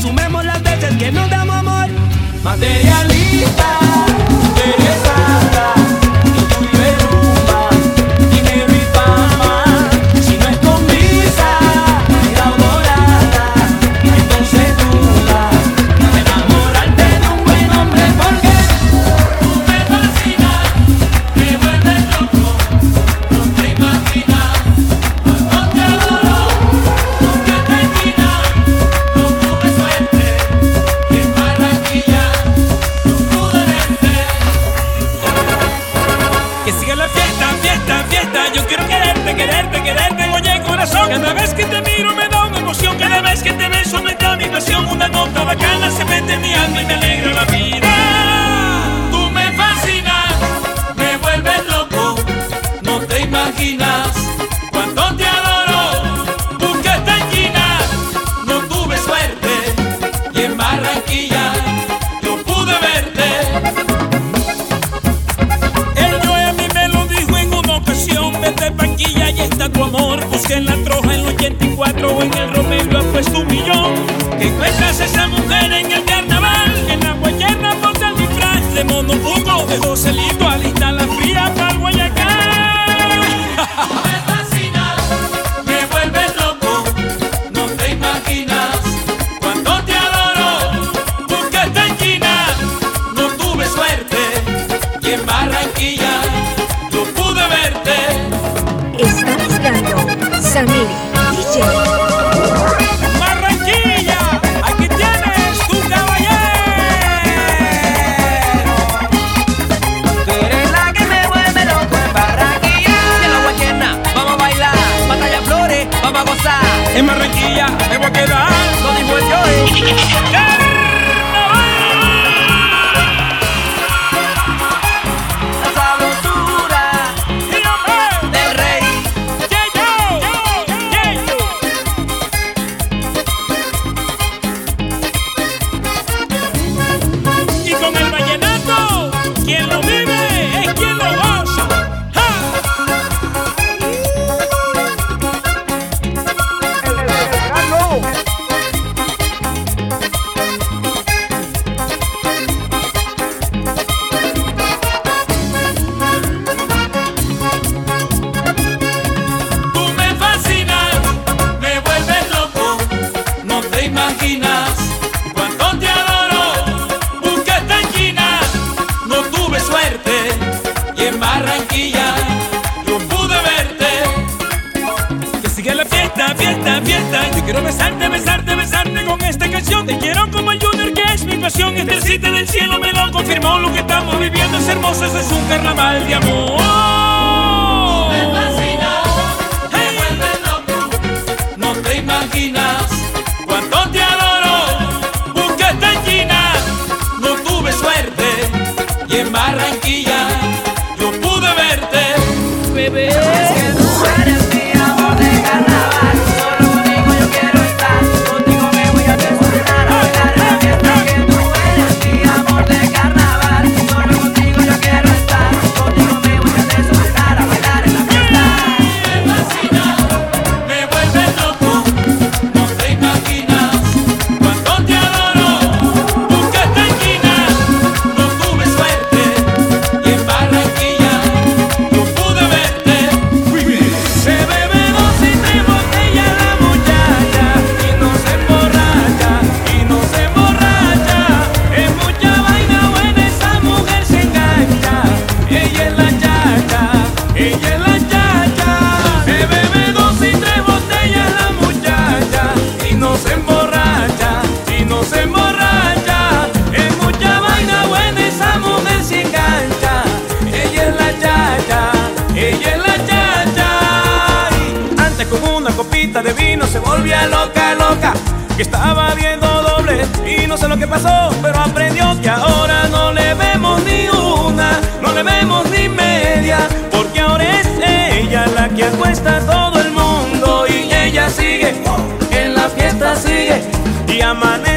sumemos las veces que nos damos amor. Materialista. la troja en el 84 o en el Romero ha puesto un millón. Que encuentras esa mujer en el carnaval, en la guayerna porta el disfraz de monobuco, de docelito al instalar me voy a quedar Yo quiero besarte, besarte, besarte con esta canción. Te quiero como el Junior, que es mi pasión. Este cita del cielo me lo confirmó. Lo que estamos viviendo es hermoso, eso es un carnaval de amor. Que estaba viendo doble. Y no sé lo que pasó, pero aprendió que ahora no le vemos ni una, no le vemos ni media, porque ahora es ella la que acuesta a todo el mundo y ella sigue, en la fiesta sigue. Y amanece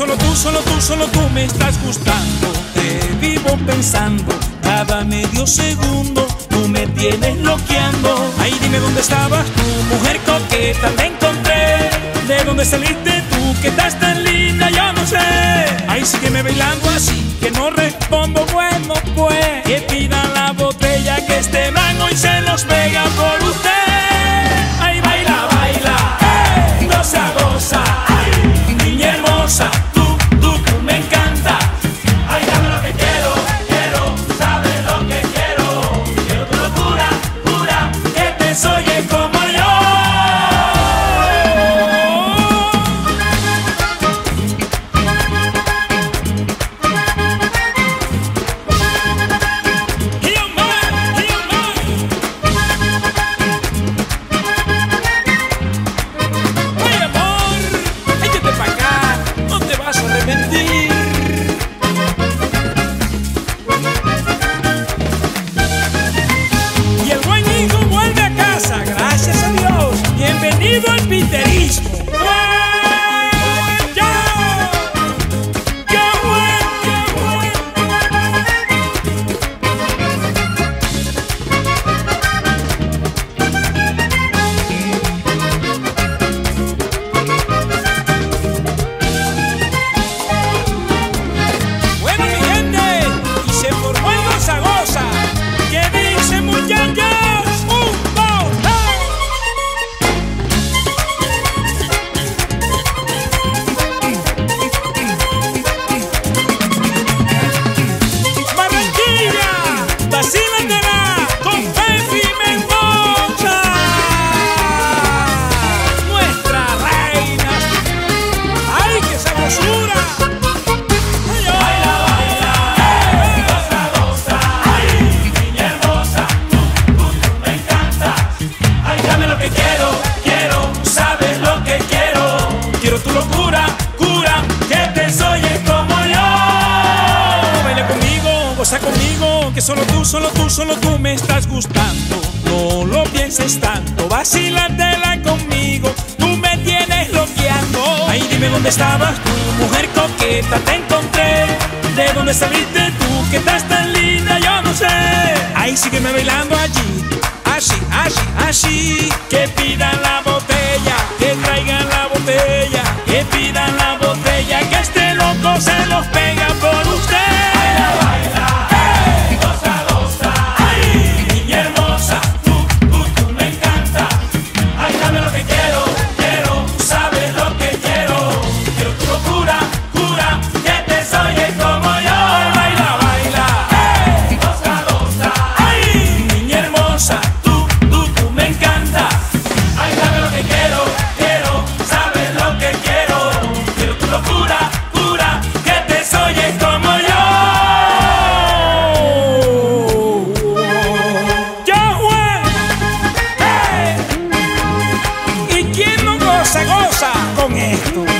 solo tú, solo tú, solo tú me estás gustando. Te vivo pensando cada medio segundo. Tú me tienes bloqueando. Ay, dime dónde estabas tú, mujer coqueta, te encontré. ¿De dónde saliste tú, que estás tan linda? Yo no sé. Ay, sígueme bailando así, que no respondo. Bueno, pues, que pidan la botella que este man hoy se los pega por usted. Solo tú, solo tú, solo tú me estás gustando. No lo pienses tanto, vacílatela conmigo, tú me tienes bloqueando. Ay, dime dónde estabas tú, mujer coqueta, te encontré. ¿De dónde saliste tú, que estás tan linda? Yo no sé. Ay, sígueme bailando allí, así, así, así. Que pidan la botella, que traigan la botella, que pidan la botella, que este loco se los pega pasa con esto?